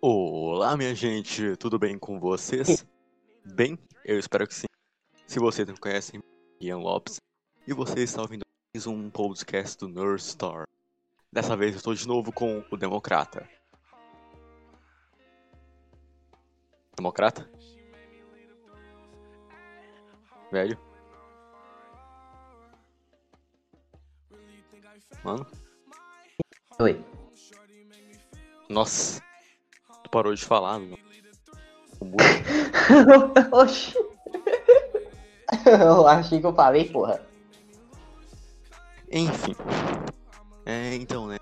Olá, minha gente, tudo bem com vocês? Bem, eu espero que sim. Se vocês não conhecem, Ian Lopes, e você está ouvindo mais um podcast do Nerd Star. Dessa vez eu estou de novo com o Democrata. Democrata? Velho? Mano? Oi. Nossa. Tu parou de falar, mano. Oxi. Eu achei que eu falei, porra. Enfim. É, então, né?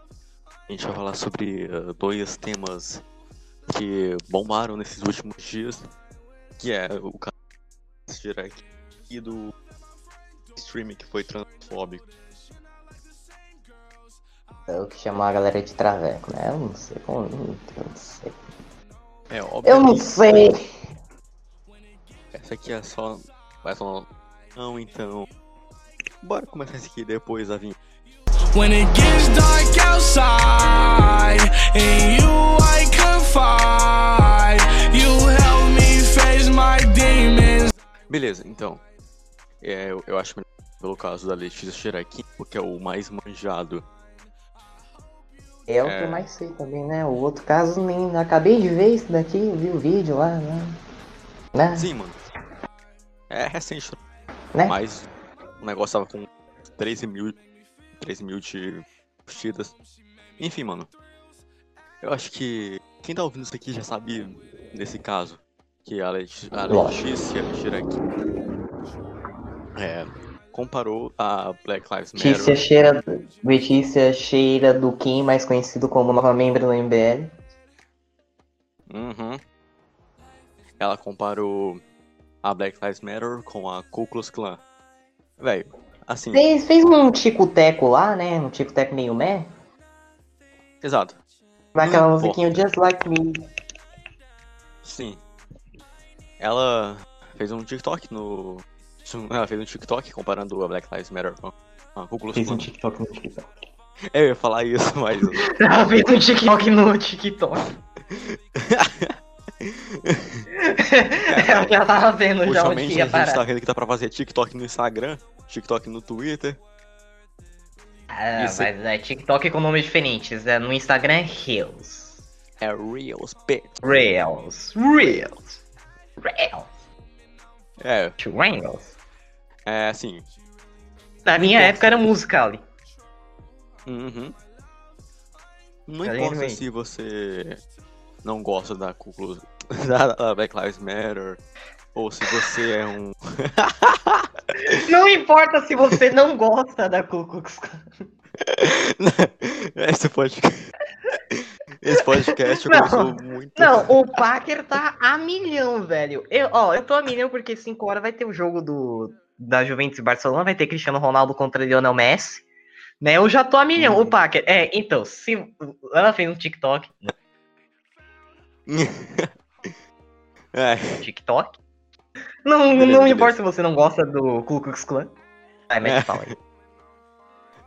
A gente vai falar sobre uh, dois temas que bombaram nesses últimos dias. Que é o caso direct e do streaming que foi transfóbico. É o que chamou a galera de traveco, né? Eu não sei como. Eu não sei. É óbvio. Eu não sei. Essa aqui é só. Vai só. Não, então. Bora começar isso aqui depois a vir. When it gets dark outside, in you I confide. You help me face my demons. Beleza, então. É, eu, eu acho melhor pelo caso da Letícia Cheraki, porque é o mais manjado. É o É. que eu mais sei também, né? O outro caso nem. Acabei de ver isso daqui, vi o vídeo lá, né? Né? Sim, mano. É recente, né? mas o negócio tava com 13 mil, 13 mil de curtidas. Enfim, mano. Eu acho que quem tá ouvindo isso aqui já sabe desse caso. Que a, Leti a. Letícia é, comparou a Black Lives Letícia Matter. cheira, Letícia cheira do Kim, mais conhecido como nova membro do MBL. Uhum. Ela comparou a Black Lives Matter com a Ku Klux Klan. Velho, assim, Fez, fez um tico-teco lá, né? Um tico-teco meio meh. exato. Naquela Não musiquinha Just Like Me. Sim. Ela fez um TikTok no. Ela fez um TikTok comparando a Black Lives Matter com a Klux Fez um. TikTok no TikTok. É, eu ia falar isso, mas. Ela fez um TikTok no TikTok. Ela já tava vendo já onde que a ia gente parar. tá vendo que dá pra fazer TikTok no Instagram, TikTok no Twitter. Ah, Isso. mas é TikTok com nomes diferentes. É, no Instagram é Reels. É Reels, bitch. Reels. Reels. Reels. É, Reels. É assim. Na minha Nossa. época era Musical.ly. Uhum. Não Tá importa se você não gosta da Ku Klux da, da Black Lives Matter ou se você é um Não importa se você não gosta da Ku Klux Klan. esse podcast esse podcast Não. começou muito Não, o Packer tá a milhão, velho. Eu, ó, eu tô a milhão porque 5 horas vai ter o jogo do, da Juventus e Barcelona, vai ter Cristiano Ronaldo contra Lionel Messi. Né, eu já tô a milhão. O Packer, é, então, se ela fez um TikTok, é, TikTok. Não, Beleza, não importa se você não gosta do Ku Klux Klan. Vai, mete É. fala aí.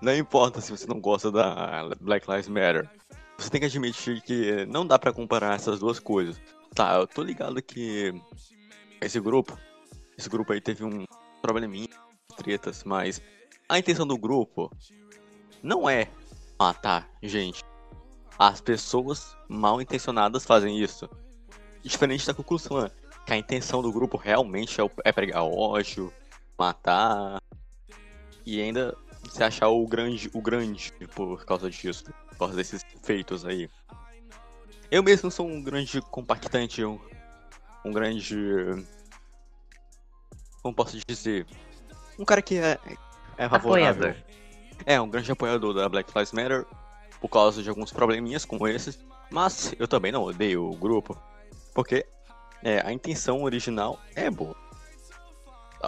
não importa se você não gosta da Black Lives Matter você tem que admitir que não dá pra comparar essas duas coisas tá eu tô ligado que esse grupo esse grupo aí teve um probleminha tretas mas a intenção do grupo não é matar gente as pessoas mal intencionadas fazem isso diferente da Klan que a intenção do grupo realmente é, é pregar ódio matar e ainda se achar o grande, o grande por causa disso, por causa desses feitos aí. Eu mesmo sou um grande compactante, um, um grande. Como posso dizer? Um cara que é, é favorável. Apoiador. É, um grande apoiador da Black Lives Matter por causa de alguns probleminhas como esses. Mas eu também não odeio o grupo, porque é, a intenção original é boa.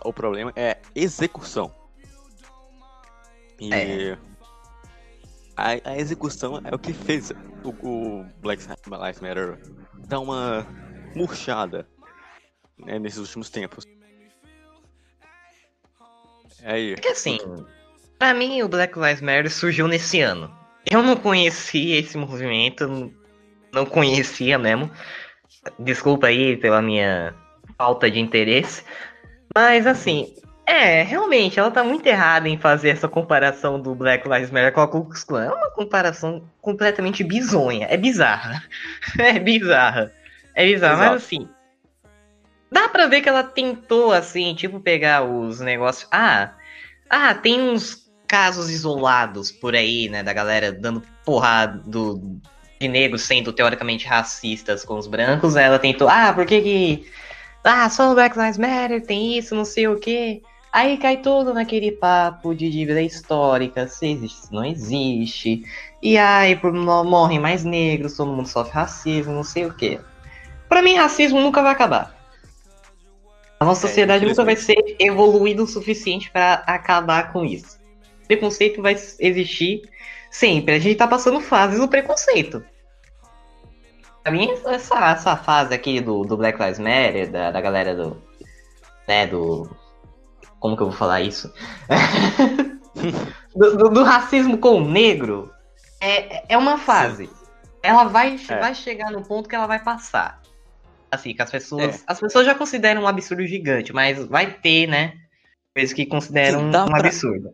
O problema é execução. E É. a, a execução é o que fez o, o Black Lives Matter dar uma murchada né, nesses últimos tempos. É aí. Porque assim, pra mim o Black Lives Matter surgiu nesse ano. Eu não conhecia esse movimento, não conhecia mesmo. Desculpa aí pela minha falta de interesse. Mas assim, é, realmente, ela tá muito errada em fazer essa comparação do Black Lives Matter com a Ku Klux Klan. É uma comparação completamente bizonha. É bizarra. É bizarra. É bizarra, Exato. mas assim. Dá pra ver que ela tentou, assim, tipo, pegar os negócios. Ah, ah, tem uns casos isolados por aí, né, da galera dando porrada do, de negros sendo teoricamente racistas com os brancos. Ela tentou, ah, por que que. Ah, só o Black Lives Matter tem isso, não sei o quê. Aí cai tudo naquele papo de dívida histórica, se existe, se não existe. E aí por- mo- morrem mais negros, todo mundo sofre racismo, não sei o quê. Pra mim, racismo nunca vai acabar. A nossa É, sociedade nunca vai ser evoluída o suficiente pra acabar com isso. Preconceito vai existir sempre. A gente tá passando fases do preconceito. Pra mim, essa, essa fase aqui do, do Black Lives Matter, da, da galera do. né, do. Como que eu vou falar isso? do, do- do racismo com o negro é, é uma fase. Ela vai, É. vai chegar no ponto que ela vai passar. Assim, que as pessoas. As pessoas já consideram um absurdo gigante, mas vai ter, né? Coisas que consideram um pra- absurdo.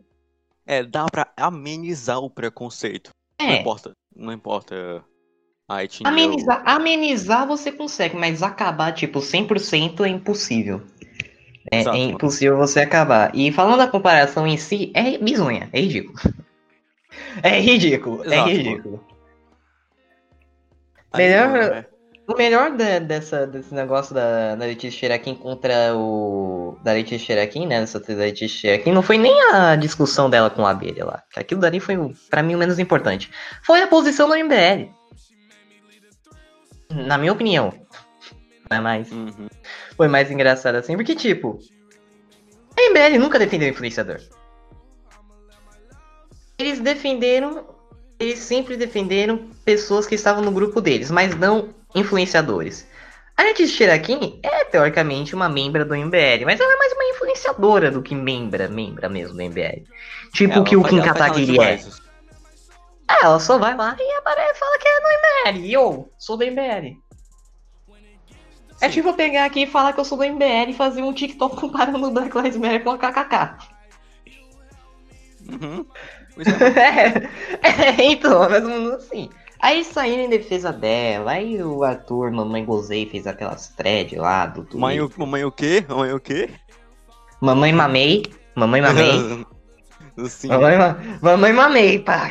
É, dá pra amenizar o preconceito. Não É. importa. Não importa a etnia. Amenizar, amenizar você consegue, mas acabar, tipo, 100% é impossível. É, Exato, é mano. impossível você acabar. E falando da comparação em si, é bizonha, é ridículo. É ridículo, é Exato, ridículo. Aí, melhor- mano, é- O melhor da- dessa, desse negócio da, da Letícia Xeraquim contra o. Da Letícia Xeraquim, né? Dessa da Letícia Xeraquim, não foi nem a discussão dela com a abelha lá. Aquilo dali foi, pra mim, o menos importante. Foi a posição do MBL. Na minha opinião. Não é mais. Uhum. Foi mais engraçado assim, porque, tipo. A MBL nunca defendeu influenciador. Eles defenderam. Eles sempre defenderam pessoas que estavam no grupo deles, mas não influenciadores. A Letícia Xeraquim é, teoricamente, uma membra do MBL, mas ela é mais uma influenciadora do que membra, membra mesmo do MBL. Tipo Ela que o Kim Kataguiri é. É, ela só vai lá e aparece e fala que é do MBL. E eu sou do MBL. É Sim. tipo eu pegar aqui e falar que eu sou do MBL e fazer um TikTok comparando o Black Lives Matter com a KKK. Uhum. É. é, é, então, mais ou menos assim. Aí saíram em defesa dela, aí o Arthur, Mamãe Gozei, fez aquelas thread lá do Twitter. Mãe, mamãe o quê? Mamãe o quê? Mamãe Mamei, Mamãe Mamei, Sim. mamãe, ma... mamãe Mamei, pá.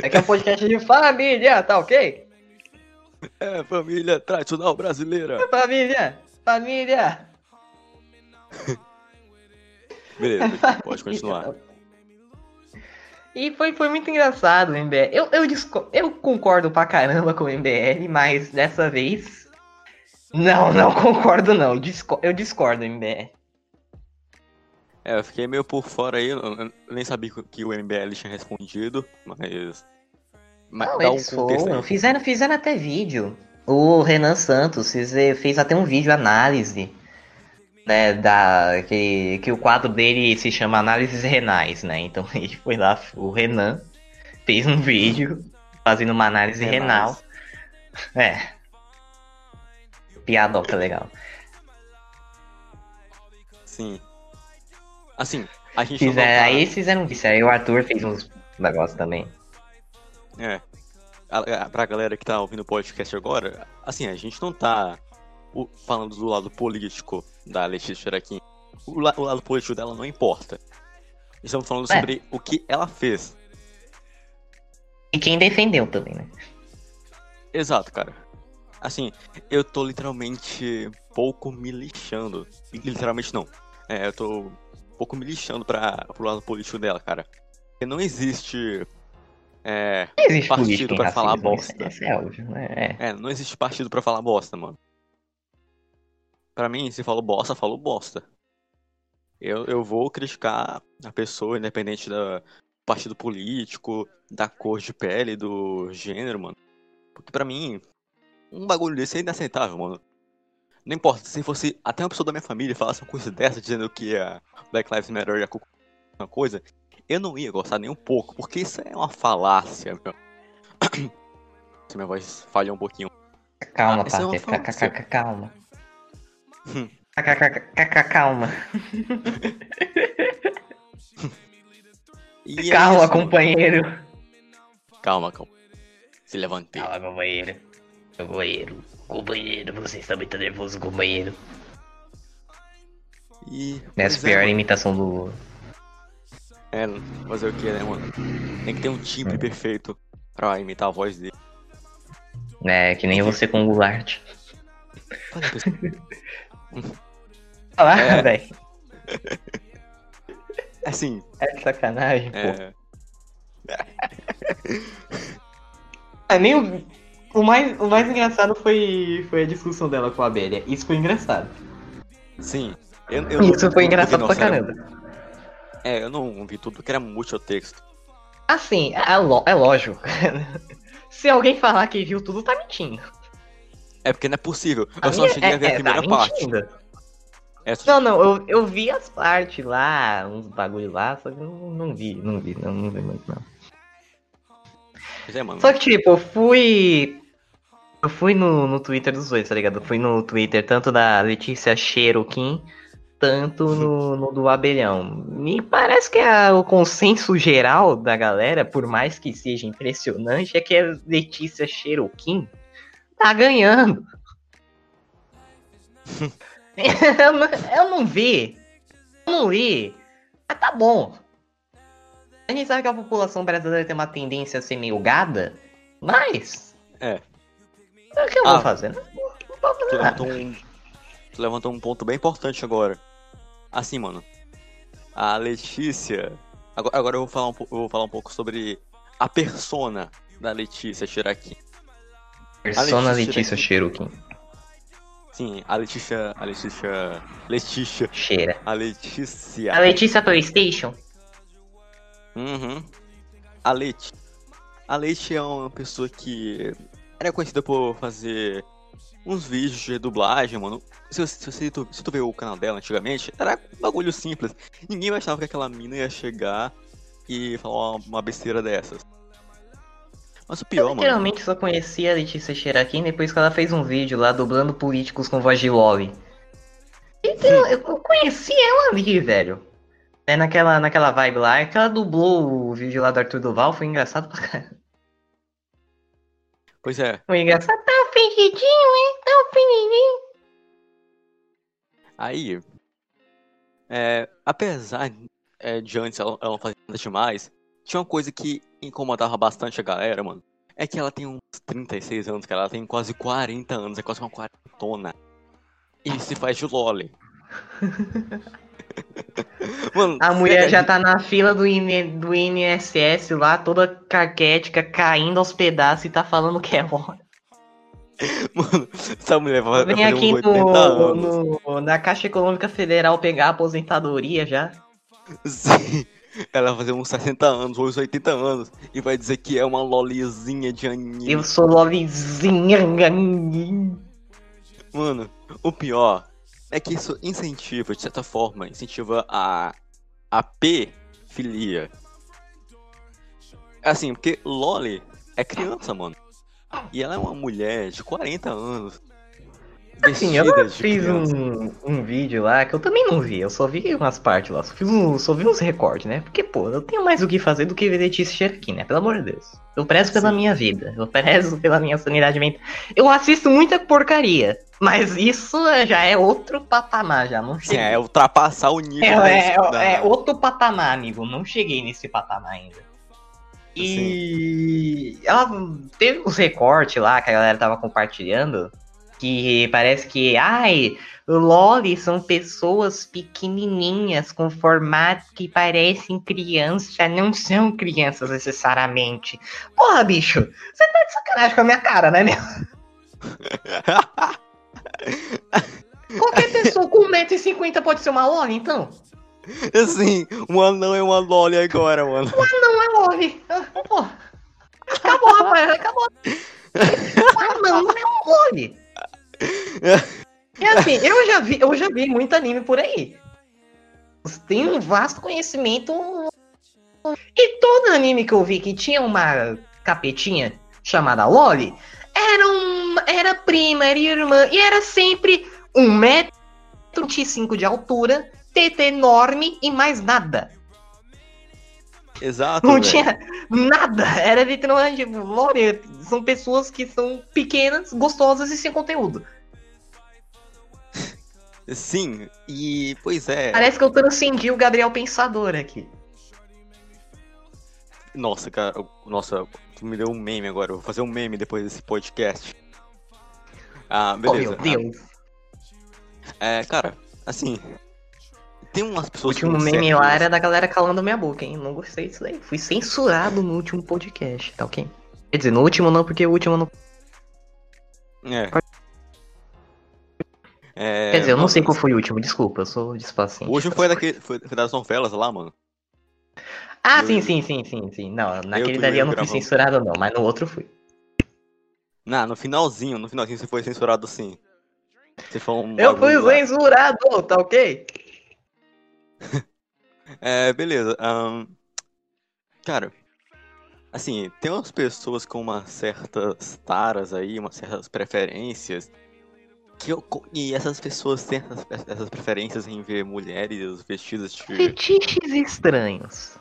É que é um podcast de família, tá ok? É, família tradicional brasileira. Família, família. Beleza, pode continuar. E foi, foi muito engraçado o MBL. Eu, eu, disco- eu concordo pra caramba com o MBL, mas dessa vez. Não, não concordo não. Eu disco- eu discordo do MBL. É, eu fiquei meio por fora aí, eu nem sabia que o MBL tinha respondido, mas. Mas Não, dá um eles contexto foram. Fizeram, fizeram até vídeo. O Renan Santos fez, fez até um vídeo análise. Né, da, que, que o quadro dele se chama Análises Renais, né? Então ele foi lá, o Renan fez um vídeo fazendo uma análise Renais. renal. É. Piadoca legal. Sim. Assim, a gente Fizeram, tá- Aí eles fizeram um vídeo. Aí o Arthur fez uns negócios também. É. A- a- Pra galera que tá ouvindo o podcast agora, assim, a gente não tá o- falando do lado político da Letícia Xeraquim. O, la- o lado político dela não importa. Estamos falando É. sobre o que ela fez. E quem defendeu também, né? Exato, cara. Assim, eu tô literalmente pouco me lixando. Literalmente não. É, eu tô pouco me lixando pra, pro lado político dela, cara. Porque não existe. É, Não existe Partido pra falar bosta. É óbvio, né? É. é, não existe partido pra falar bosta, mano. Pra mim, se falou bosta, falou bosta. Eu, eu vou criticar a pessoa, independente do partido político, da cor de pele, do gênero, mano. Porque pra mim, um bagulho desse é inaceitável, mano. Não importa, se fosse até uma pessoa da minha família falasse uma coisa dessa, dizendo que a Black Lives Matter é uma coisa, eu não ia gostar nem um pouco, porque isso é uma falácia, meu. Se minha voz falhou um pouquinho. Calma, Ah, é Calma. Calma. É Calma, isso, companheiro. Calma, calma. Se levantei. Calma, companheiro. Companheiro. Companheiro, você está muito nervoso, companheiro. E. Nessa pois é, pior mano. imitação do. É, fazer o que, né, mano? Tem que ter um timbre Hum. perfeito pra imitar a voz dele. É, que nem você com o Goulart. Fala, pessoal. Olha lá, É. velho. Assim, É de sacanagem, pô. é. É, nem o, o, mais, o mais engraçado foi, foi a discussão dela com a abelha. Isso foi engraçado. Sim. Eu, eu não Isso foi tudo, engraçado porque, pra era- caramba. É, eu não vi tudo, porque era multitexto. Assim, é, é lógico. Se alguém falar que viu tudo, tá mentindo. É porque não é possível. A Eu só minha- cheguei a é- ver a é, primeira tá parte. mentindo. É, Não, não, eu, eu vi as partes lá, uns bagulho lá, só que eu não, não vi, não vi, não, não vi muito não. É. Só que, tipo, eu fui. Eu fui no, no Twitter dos dois, tá ligado? Eu fui no Twitter tanto da Letícia Cherokee, tanto no, no do Abelhão. Me parece que a- o consenso geral da galera, por mais que seja impressionante, é que a Letícia Cherokee tá ganhando. eu, não, eu não vi. Eu não li. Mas tá bom. A gente sabe que a população brasileira tem uma tendência a ser meio gada, mas. É. O que eu Ah. vou fazer? Não, não posso Tu fazer nada. levantou um. Tu levantou um ponto bem importante agora. Assim, mano. A Letícia. Agora, agora eu, vou falar um, eu vou falar um pouco sobre a persona da Letícia Cheraki. Persona Letícia Letícia Cherokee. Sim, a Letícia. A Letícia. Letícia. Cheira. A Letícia. A Letícia PlayStation? Uhum. A Leite. A Leite é uma pessoa que era conhecida por fazer uns vídeos de dublagem, mano. Se, você- se, você- tu, se tu ver o canal dela antigamente, era um bagulho simples. Ninguém achava que aquela mina ia chegar e falar uma, uma besteira dessas. Mas o Eu pior, mano. literalmente só conhecia a Letícia Cherokee depois que ela fez um vídeo lá dublando políticos com voz de lolly. Então, eu eu conheci ela ali, velho. É naquela, naquela vibe lá, é que ela dublou o vídeo lá do Arthur Duval, foi engraçado pra caramba. Pois é, Foi engraçado. Tá ofendidinho, hein? Tá ofendidinho. aí. É, apesar é, de antes ela, ela não fazer nada demais, tinha uma coisa que incomodava bastante a galera, mano. É que ela tem uns 36 anos, cara. Ela tem quase 40 anos, é quase uma quarentona. E se faz de loli. mano, A mulher já tá na fila do, IN, do INSS lá, toda carquética, caindo aos pedaços e tá falando que é hora. Mano, essa mulher vai, Vem aqui uns 80 anos. no, no- na Caixa Econômica Federal pegar a aposentadoria já. Sim. Ela vai fazer uns 60 anos, ou uns 80 anos. E vai dizer que é uma lolizinha de anime. Eu sou lolizinha. Mano, o pior é que isso incentiva, de certa forma, incentiva a, a P-filia. Assim, porque Loli é criança, mano. E ela é uma mulher de 40 anos. Assim, eu fiz um, um vídeo lá que eu também não vi, eu só vi umas partes lá, só, fiz um, só vi uns recortes, né? Porque, pô, eu tenho mais o que fazer do que ver Letícia Cherokee, né? Pelo amor de Deus. Eu prezo pela Sim. minha vida, eu prezo pela minha sanidade mental. Eu assisto muita porcaria, mas isso já é outro patamar, já não Sim, cheguei. é ultrapassar o nível É, é, da- é outro patamar, amigo. Não cheguei nesse patamar ainda. E ela teve uns recortes lá que a galera tava compartilhando. Que parece que, ai, Loli são pessoas pequenininhas com formato que parecem criança, não são crianças necessariamente. Porra, bicho, você tá de sacanagem com a minha cara, né, meu? Qualquer pessoa com 1,50m pode ser uma Loli, então? assim, um anão é uma Loli agora, mano. Não é Loli. Ah. Acabou, rapaz. Acabou. Ah, não, não é um Loli. É assim, eu já vi, eu já vi muito anime por aí. Tem um vasto conhecimento todo anime que eu vi que tinha uma capetinha chamada Loli, era, um, era prima, era irmã, e era sempre um metro e 25 de altura, TT enorme e mais nada. Exato, Não velho. tinha nada. Era literalmente, tipo, Loli, são pessoas que são pequenas, gostosas e sem conteúdo. Sim, e pois é. Parece que eu transcendi o Gabriel Pensador aqui. Nossa, cara, nossa, tu me deu um meme agora. Eu vou fazer um meme depois desse podcast. Ah, Oh, beleza. meu Deus. É, cara, assim. Tem umas O pessoas último com meme lá era da galera calando minha boca, hein? Não gostei disso daí. Fui censurado no último podcast, tá ok? Quer dizer, no último não, porque o último não. É. É, Quer dizer, eu não sei qual foi o último, desculpa, eu sou despaciente. O último foi, daquele, foi, foi das novelas lá, mano. Ah, eu- sim, sim, sim, sim, sim. Não, naquele tu e dali eu eu não fui gravamos. censurado, não, mas no outro fui. Não, no finalzinho, no finalzinho você foi censurado sim. Você falou um Eu fui censurado, tá ok? É, beleza. ahn, cara, assim, tem umas pessoas com umas certas taras aí, umas certas preferências. Que eu, e essas pessoas têm essas, essas preferências em ver mulheres vestidas de. Fetiches estranhos.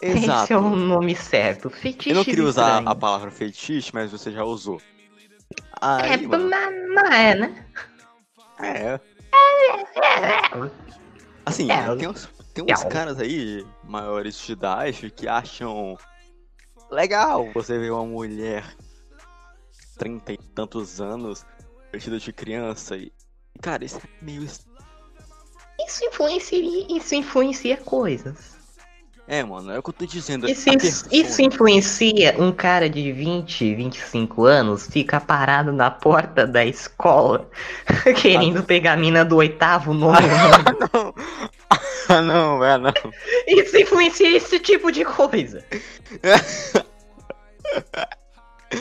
Esse Exato. é o nome certo. Fetiches Eu não queria usar a palavra fetiche, mas você já usou. É, Aí, mano, mas não é, né? é. Assim, É, tem uns, tem uns é. caras aí, maiores de idade, que acham legal você ver uma mulher trinta e tantos anos vestida de criança e. Cara, isso é meio. Isso influencia, isso influencia coisas. É, mano, é o que eu tô dizendo. Isso, a isso, pessoa- isso influencia um cara de 20, 25 anos ficar parado na porta da escola querendo pegar a mina do oitavo, nono ano. Ah, não, é, não. Isso influencia esse tipo de coisa.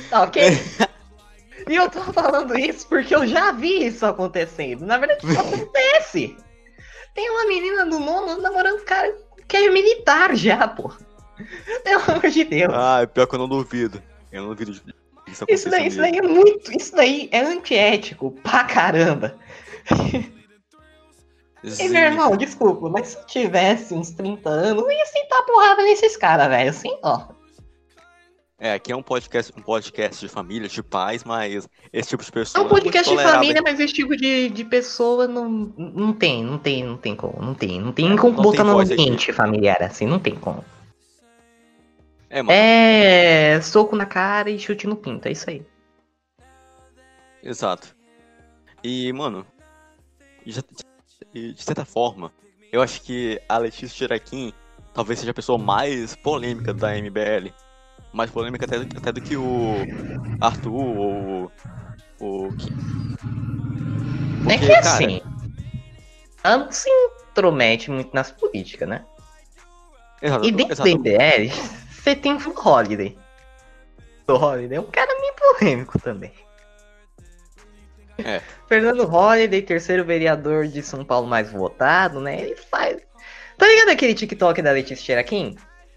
Tá ok? E eu tô falando isso porque eu já vi isso acontecendo. Na verdade, isso acontece. Tem uma menina do nono namorando um cara que é militar já, pô. Pelo amor de Deus. Ah, pior que eu não duvido. Eu não duvido disso Isso daí, acontecer isso daí é muito. Isso daí é antiético pra caramba. E meu irmão, desculpa, mas se eu tivesse uns 30 anos, eu ia sentar porrada nesses caras, velho. Assim, ó. É, aqui é um podcast, um podcast de família, de pais, mas esse tipo de É pessoa um não é muito podcast de tolerável. família, mas esse tipo de, de pessoa não, não tem, não tem, não tem como, não tem, não tem É, como não botar tem no voz aqui. ambiente familiar assim, não tem como. É, mano, É soco na cara e chute no pinto, é isso aí. exato. E, mano, de, de- de certa forma, eu acho que a Letícia Tiraquim talvez seja a pessoa mais polêmica da MBL. Mais polêmica até, até do que o Arthur ou o Kim. é Porque, que cara, assim, ela não se intromete muito nas políticas, né? Exato, E dentro exato. da MBL, você tem o Holiday. O Holiday é um cara meio polêmico também. É. Fernando Holliday, terceiro vereador de São Paulo mais votado, né? Ele faz. Tá ligado aquele TikTok da Letícia Tiraquim?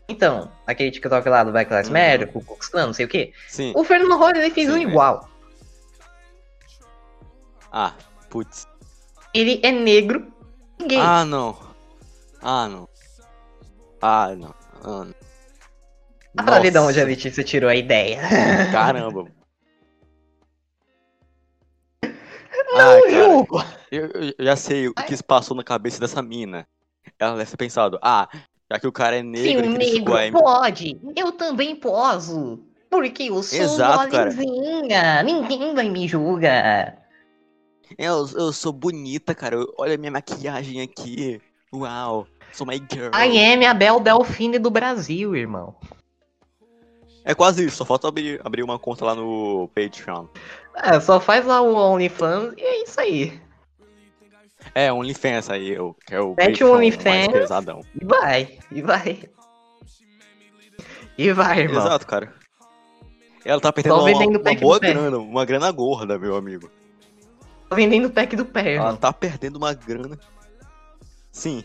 Então, aquele TikTok lá do Black Lives Uhum. Matter, com o Ku não sei o quê. Sim. O Fernando Holliday fez Sim, um é. igual. Ah, putz. Ele é negro e gay. Ah, não. Ah, não. Ah, não. Ah, não. Olha de onde a Letícia tirou a ideia. Caramba. Não ah, cara, eu, eu já sei o que se passou na cabeça dessa mina. Ela deve ter pensado, ah, já que o cara é Se negro, ele criticou negro a M- pode, eu também posso. Porque eu sou Exato, cara. molezinha. Ninguém vai me julgar. eu, eu sou bonita, cara. eu- Olha a minha maquiagem aqui. Uau, sou my girl. I am a Bel Delfine do Brasil, irmão. É quase isso, só falta abrir, abrir uma conta lá no Patreon. É, só faz lá o OnlyFans e é isso aí. É, OnlyFans aí, eu, que é o Mete o OnlyFans. mais pesadão. E vai, e vai. E vai, irmão. Exato, cara. Ela tá perdendo uma, uma boa grana, uma grana gorda, meu amigo. Tô vendendo o pack do pé, Ela irmão. tá perdendo uma grana. Sim.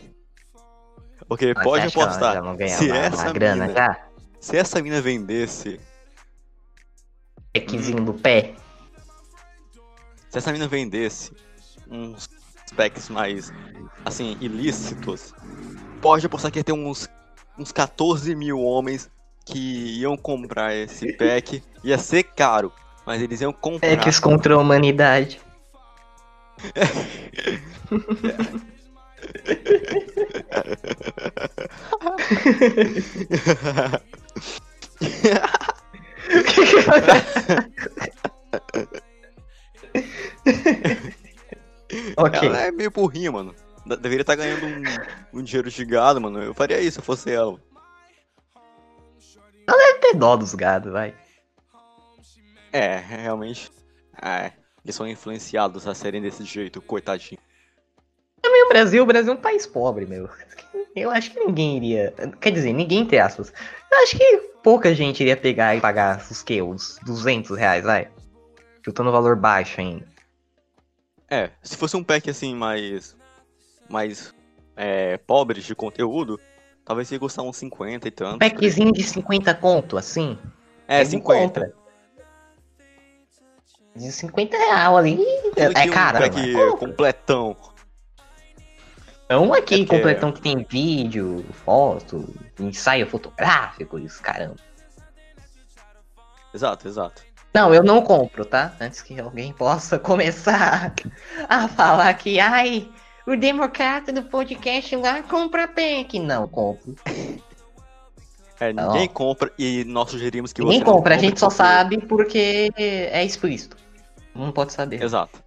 Porque Mas pode apostar. se uma, essa uma grana mina- já? Se essa mina vendesse. Packzinho do pé. Se essa mina vendesse uns packs mais, assim, ilícitos, pode apostar que ia ter uns, uns 14 mil homens que iam comprar esse pack. Ia ser caro, mas eles iam comprar. Packs contra a humanidade. O que que vai Ok. Ela é meio burrinha, mano. De- Deveria estar ganhando um, um dinheiro de gado, mano. Eu faria isso se eu fosse ela. ter dó dos gados, vai. É, realmente. É, eles são influenciados a serem desse jeito, coitadinho. Também o Brasil, o Brasil é um país pobre, meu. Eu acho que ninguém iria. Quer dizer, ninguém entre aspas. Eu acho que pouca gente iria pegar e pagar os que? Uns 200 reais, vai. Chutando um valor baixo ainda. É, se fosse um pack assim mais. mais. É, pobre de conteúdo, talvez ia custar uns 50 e tanto. Um packzinho de 50 conto, assim. É, Pega e 50. compra. De 50 real ali. É, é caro. Um pack mas compra. completão. É um aqui É completão que tem vídeo, foto, ensaio fotográfico e os caramba. Exato, exato. Não, eu não compro, tá? Antes que alguém possa começar a falar que, ai, o democrata do podcast lá compra pack. Não, compro. É, Não. ninguém compra e nós sugerimos que Ninguém compra, a gente só porque- sabe porque é explícito. Não pode saber. Exato.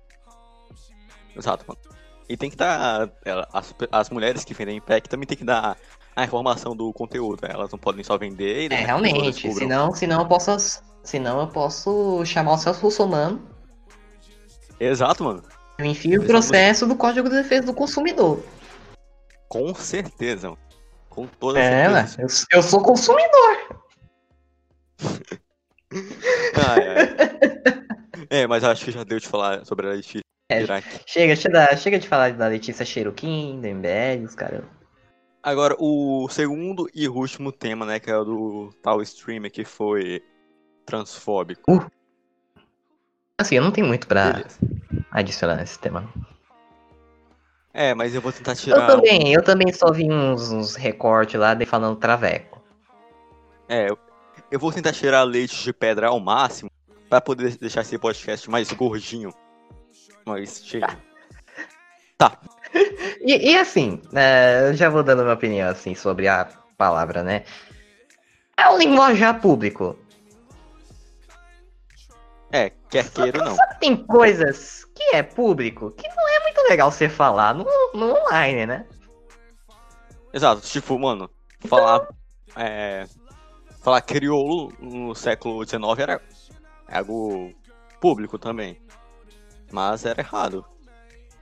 Exato, mano. E tem que dar. As, as mulheres que vendem pack também tem que dar a informação do conteúdo. né? Elas não podem só vender e É, realmente. Senão, senão eu posso. Senão eu posso chamar o Celso Russomano Exato, mano. Eu enfio o processo do Código de Defesa do Consumidor. Com certeza, mano. Com toda É, certeza. eu, eu sou consumidor. Ah, é. é, mas acho que já deu de falar sobre a Letícia É. Chega, chega, chega de falar da Letícia Cheruquim, do MBL, os caras. Agora, o segundo e último tema, né, que é o do tal streamer que foi transfóbico. Assim, eu não tenho muito pra Beleza. adicionar nesse tema. É, mas eu vou tentar tirar. Eu também, eu também só vi uns, uns recortes lá de falando traveco. É, eu- eu vou tentar tirar leite de pedra ao máximo pra poder deixar esse podcast mais gordinho. Mas chega. E, e assim, é, eu já vou dando minha opinião assim sobre a palavra, né? É um linguajar público. É, quer queira ou não. Só que tem coisas que é público que não é muito legal você falar no, no online, né? Exato, tipo, mano, falar. É, falar crioulo no século XIX era algo público também. Mas era errado.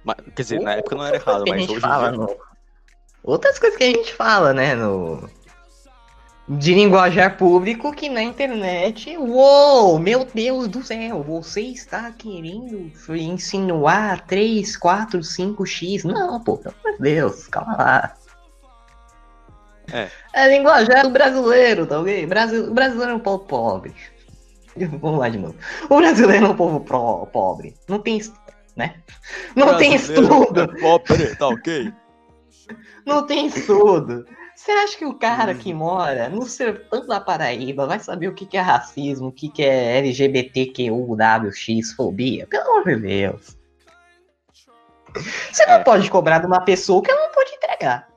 Mas, quer dizer, na época não era errado, mas hoje fala no... Outras coisas que a gente fala, né, no... De linguajar público que na internet... Uou, meu Deus do céu, você está querendo insinuar 3, 4, 5x? Não, pô, pelo amor de Deus, calma lá. É. É linguajar do brasileiro, tá ok? Brasil, o brasileiro é um povo pobre. Vamos lá de novo. O brasileiro é um povo pro- pobre. Não tem, né? Não tem Brasileiro estudo. É pobre, tá ok? Não tem estudo. Você acha que o cara que mora no sertão da Paraíba vai saber o que que é racismo, o que que é LGBTQWX, fobia? Pelo amor de Deus. Você não É. pode cobrar de uma pessoa que ela não pode entregar.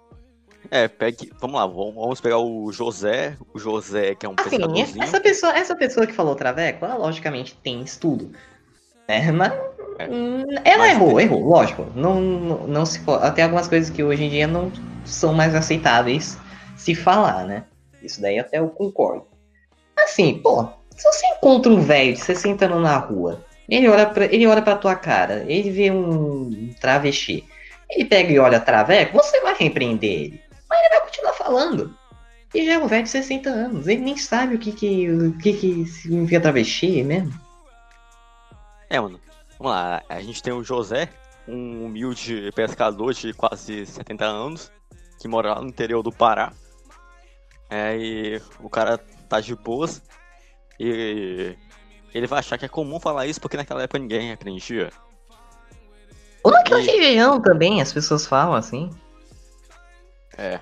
É, pegue. Vamos lá, vamos pegar o José. O José, que é um Assim, essa pessoa, essa pessoa que falou traveco, ela logicamente tem estudo. Né? Mas É. hum, ela Mas errou, tem- errou, lógico. Não, não, não se Tem algumas coisas que hoje em dia não são mais aceitáveis se falar, né? Isso daí até eu concordo. Assim, pô, se você encontra um velho de 60 anos na rua, ele olha, pra, ele olha pra tua cara, ele vê um travesti, ele pega e olha traveco, você vai repreender ele. Mas ele vai continuar falando. E já é um velho de 60 anos, ele nem sabe o que que, o que, que significa travesti mesmo. É, mano. Vamos lá. A gente tem o José, um humilde pescador de quase 70 anos, que mora lá no interior do Pará. É, e o cara tá de boas. E ele vai achar que é comum falar isso porque naquela época ninguém repreendia. Ou naquela E- região também, as pessoas falam assim. É.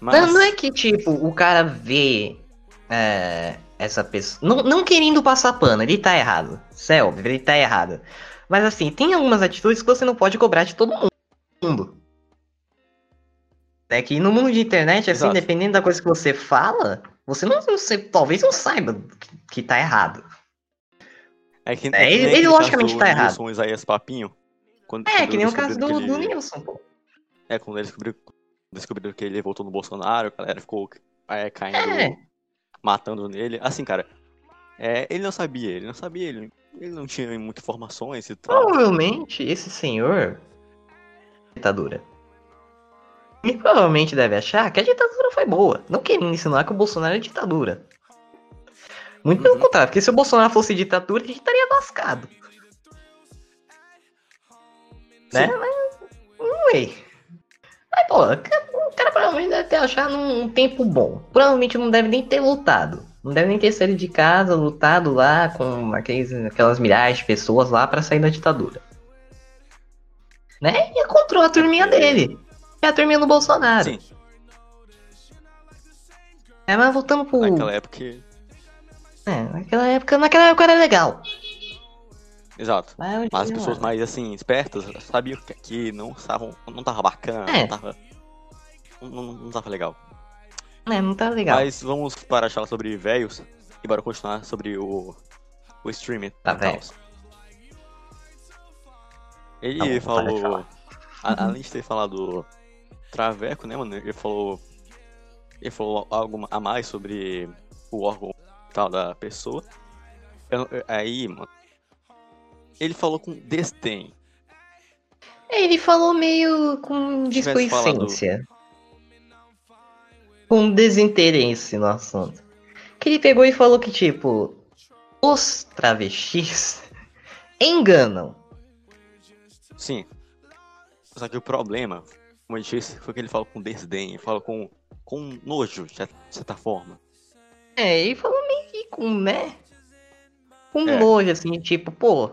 Não, Mas. não é que, tipo, o cara vê é, essa pessoa. Não, não querendo passar pano, ele tá errado. Isso é óbvio, ele tá errado. Mas assim, tem algumas atitudes que você não pode cobrar de todo mundo. É que no mundo de internet, assim, Exato. dependendo da coisa que você fala, você não. Você, talvez não saiba que, que tá errado. É que, É, que ele- nem ele logicamente caso tá do errado. Nilson Isaías Papinho. Quando, É, que nem o caso do, que do ele- Nilson, pô. É, quando eles descobriram, descobriram que ele votou no Bolsonaro, a galera ficou é, caindo, É. matando nele. Assim, cara, é, ele não sabia, ele não sabia, ele, ele não tinha muitas informações e tal. Provavelmente esse senhor. Ditadura. Ele provavelmente deve achar que a ditadura foi boa. Não querendo insinuar que o Bolsonaro é ditadura. Muito pelo Uhum. contrário, porque se o Bolsonaro fosse ditadura, a gente estaria lascado. Né? Sim. Mas. Não é. Mas, pô, o cara provavelmente deve ter achado um, tempo bom. Provavelmente não deve nem ter lutado. Não deve nem ter saído de casa, lutado lá com aqueles, aquelas milhares de pessoas lá pra sair da ditadura. Né? E encontrou a turminha dele. É a turminha do Bolsonaro. Sim, É, mas voltando pro. naquela época. É, naquela época, naquela época era legal. Exato. Mas, Mas as pessoas é. mais assim, espertas, sabiam que aqui não estavam. Não tava bacana, É. não tava. Não, não, tava legal. É, não tá legal. Mas vamos parar de falar sobre velhos e bora continuar sobre o, o streaming. Tá velho. Ele Tá bom, falou. a- além de ter falado Traveco, né, mano? Ele falou. Ele falou algo a mais sobre o órgão tal da pessoa. Eu- eu- aí, mano. Ele falou com desdém. Ele falou meio com displicência. Com desinteresse no assunto. Que ele pegou e falou que, tipo, os travestis enganam. Sim. Só que o problema, como eu disse, foi que ele falou com desdém, falou com, com nojo, de certa forma. É, ele falou meio que com, né? Com É. nojo, assim, tipo, pô.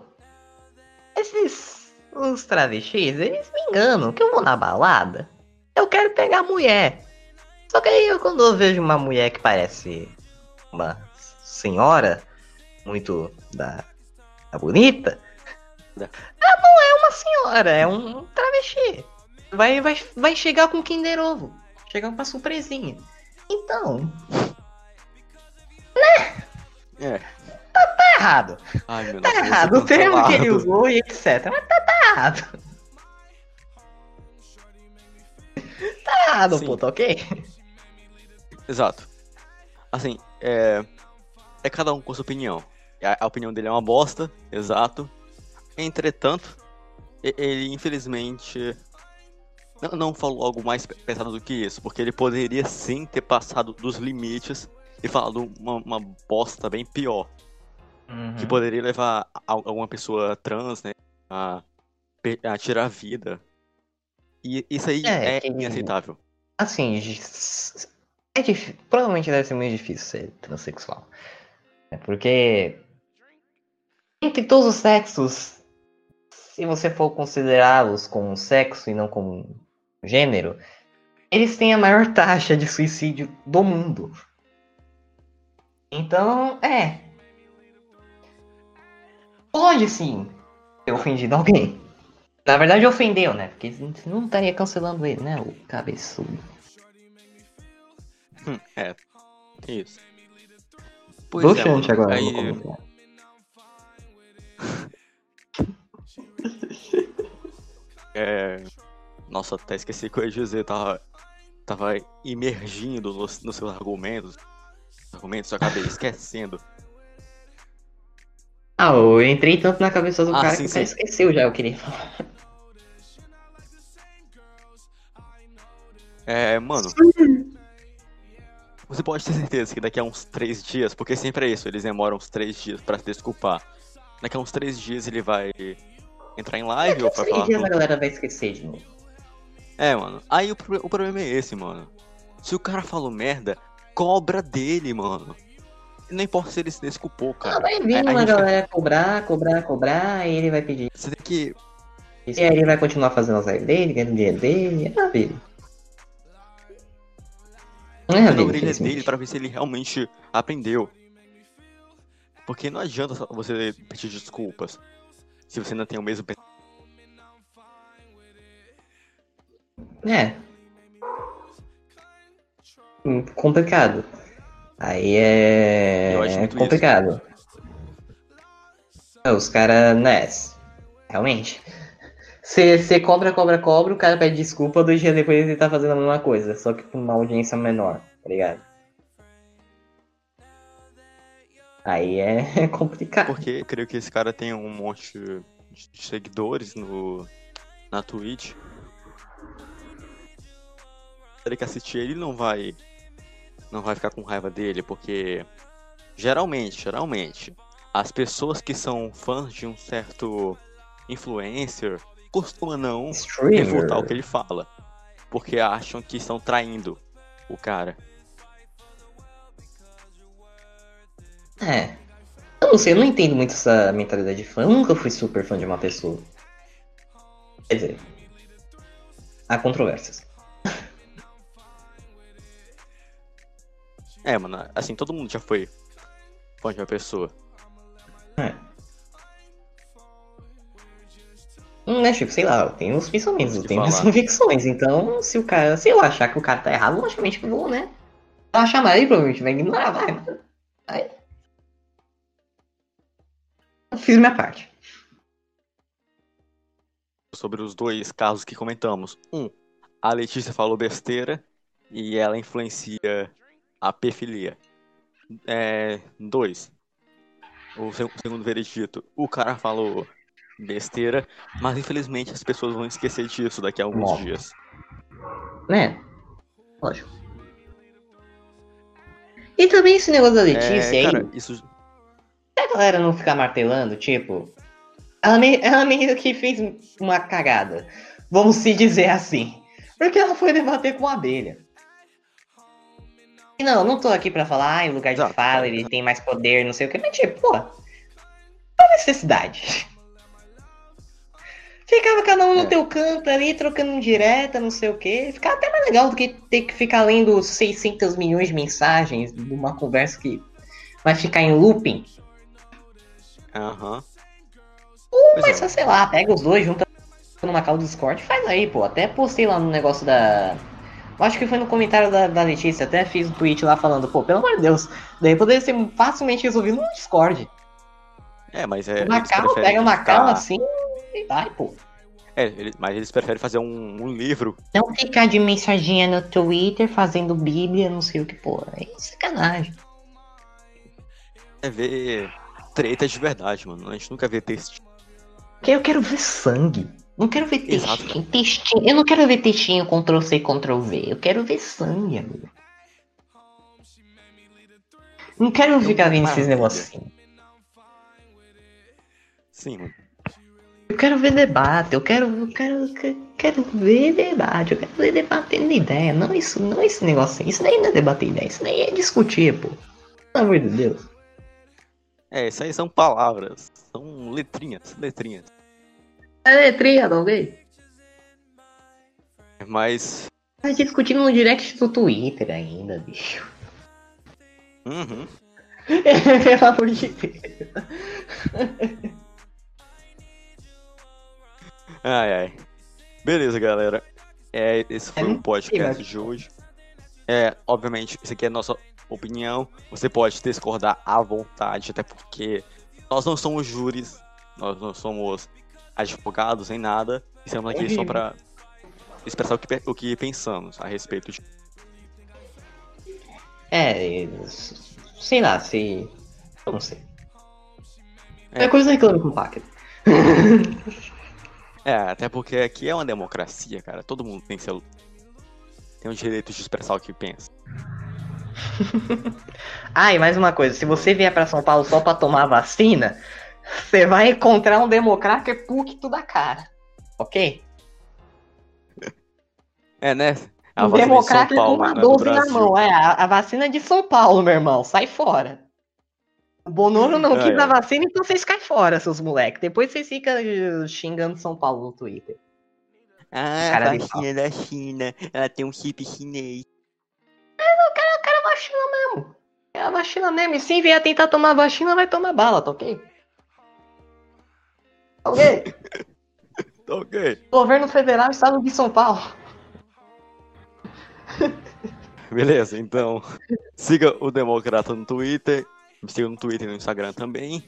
Esses. Os travestis, eles me enganam, que eu vou na balada. Eu quero pegar mulher. Só que aí eu, quando eu vejo uma mulher que parece uma senhora, muito da, da bonita, ela não é uma senhora, é um travesti. Vai, vai, vai chegar com Kinder Ovo. Chegar com uma surpresinha. Então, É. tá errado. Ai, meu Tá Deus, errado, o termo que ele usou e etc. Mas tá, tá errado. Tá errado, Sim. pô, tá ok? Exato. Assim, é. É cada um com sua opinião. A, a opinião dele é uma bosta, exato. Entretanto, ele infelizmente não, não falou algo mais pe- pesado do que isso, porque ele poderia sim ter passado dos limites e falado uma, uma bosta bem pior, Uhum. que poderia levar alguma pessoa trans, né, a, a tirar a vida. E isso aí É, é, inaceitável. Assim, é provavelmente deve ser muito difícil ser transexual. É porque entre todos os sexos, se você for considerá-los como sexo e não como gênero, eles têm a maior taxa de suicídio do mundo. Então, é. Pode sim ter ofendido alguém. Na verdade, ofendeu, né? Porque não estaria cancelando ele, né? O cabeçudo. Hum, é, isso. Pois é, Broxante mano. agora. Aí. É... Nossa, até esqueci o que eu ia dizer, tava, tava imergindo nos, nos seus argumentos. Argumentos, eu acabei esquecendo. Ah, eu entrei tanto na cabeça do Ah, cara sim, que sim. esqueceu já o que ele falar. É, mano. Você pode ter certeza que daqui a uns três dias, porque sempre é isso, eles demoram uns três dias pra se desculpar. Daqui a uns três dias ele vai entrar em live ou pra falar. dias a galera vai esquecer de novo. É, mano. Aí o, o problema é esse, mano. Se o cara falou merda, cobra dele, mano. Não importa se ele se desculpou, Ah, cara. vai vir A- a uma galera cobrar, cobrar, cobrar, aí ele vai pedir. Você tem que. E aí ele vai continuar fazendo as lives dele, ganhando dinheiro dele. É a vida. É na orelha dele pra ver se ele realmente aprendeu. Porque não adianta você pedir desculpas se você não tem o mesmo. É. Hum, Complicado. Aí é. É complicado. É, Os caras, né? Realmente. Você cobra, cobra, cobra, o cara pede desculpa, dois dias depois ele tá fazendo a mesma coisa, só que com uma audiência menor, tá ligado? Aí é complicado. Porque eu creio que esse cara tem um monte de seguidores no, na Twitch. Ele que assistir ele não vai. Não vai ficar com raiva dele, porque geralmente, geralmente, as pessoas que são fãs de um certo influencer costumam não Streamer. refutar o que ele fala. Porque acham que estão traindo o cara. É. Eu não sei, eu não entendo muito essa mentalidade de fã. Eu nunca fui super fã de uma pessoa. Quer dizer, há controvérsias. É, mano, assim, todo mundo já foi fã de uma pessoa. Né, tipo, sei lá, eu tenho os pensamentos, eu tenho falar. convicções. Então, se o cara, se eu achar que o cara tá errado, logicamente que eu vou, né? Achar mais, ele provavelmente vai ignorar, vai. Aí. Eu fiz minha parte. sobre os dois casos que comentamos. Um, a Letícia falou besteira e ela influencia a pefilia. É, dois, o seg- segundo veredito, o cara falou besteira, mas infelizmente as pessoas vão esquecer disso daqui a alguns Nossa. dias. Né? Lógico. E também esse negócio da Letícia É, aí, cara, isso a galera não ficar martelando, tipo. Ela, me- ela meio que fez uma cagada. Vamos se dizer assim. Porque ela foi debater com a abelha. E não, não tô aqui pra falar, ah, em lugar de Exato. fala, ele tem mais poder, não sei o que. Mas tipo, pô. Qual a necessidade? Ficava cada um no É. teu canto ali, trocando direta, não sei o que. Ficava até mais legal do que ter que ficar lendo 600 milhões de mensagens de uma conversa que vai ficar em looping. Aham. Pois Mas é. sei lá, pega os dois, junta numa call do Discord e faz aí, pô. Até postei lá no negócio da. Acho que foi no comentário da, da Letícia, até fiz um tweet lá falando, pô, pelo amor de Deus, daí poderia ser facilmente resolvido no Discord. É, mas é. uma call, pega uma ficar- call assim vai, pô. É, ele- mas eles preferem fazer um, um livro. Não ficar de mensaginha no Twitter fazendo bíblia, não sei o que, pô. É sacanagem. É ver treta de verdade, mano. A gente nunca vê texto. Porque eu quero ver sangue. Não quero ver Exato. textinho, textinho. Eu não quero ver textinho Ctrl C, Ctrl V. Eu quero ver sangue, amigo. Não quero ficar vendo esses negocinhos. Sim, mano. Eu quero ver debate, eu quero, eu quero, eu quero ver debate, eu quero ver debatendo ideia. Não isso, não esse negocinho. Isso daí não é debater ideia, isso daí é discutir, pô. Pelo amor de Deus. É, isso aí são palavras. São letrinhas, letrinhas. É letrinha, talvez. Mas. Tá discutindo no direct do Twitter ainda, bicho. Uhum. Pelo amor de Deus. Ai, ai. Beleza, galera. É, esse foi É o podcast mentira. de hoje. É, obviamente, isso aqui é a nossa opinião. Você pode discordar à vontade, até porque nós não somos júris, nós não somos advogados nem nada. Estamos aqui só Horrível. pra expressar o que, o que pensamos a respeito de. É, sei lá, se. Eu não sei. É. É coisa reclame com o Packer. É, até porque aqui é uma democracia, cara. Todo mundo tem seu. Tem o direito de expressar o que pensa. Ah, e mais uma coisa, se você vier pra São Paulo só pra tomar vacina, você vai encontrar um democrata que é PUC da cara. Ok? É, né? A de democrata com uma né, do 12 na Brasil. mão. É, a, a vacina é de São Paulo, meu irmão. Sai fora. O Bonoro não Ai, quis a ai. vacina, então vocês caem fora, seus moleques. Depois vocês ficam eh, xingando São Paulo no Twitter. Ah, Cara a vacina da China. Ela tem um chip chinês. É a vacina mesmo. É a vacina mesmo. E se vier tentar tomar vacina, vai tomar bala, tá ok? Tá ok? Tá ok. Governo Federal, Estado de São Paulo. Beleza, então. Siga o Democrata no Twitter. Me siga no Twitter e no Instagram também.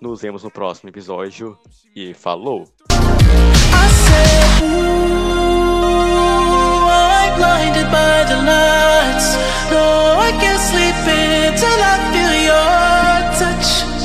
Nos vemos no próximo episódio e falou! Touch.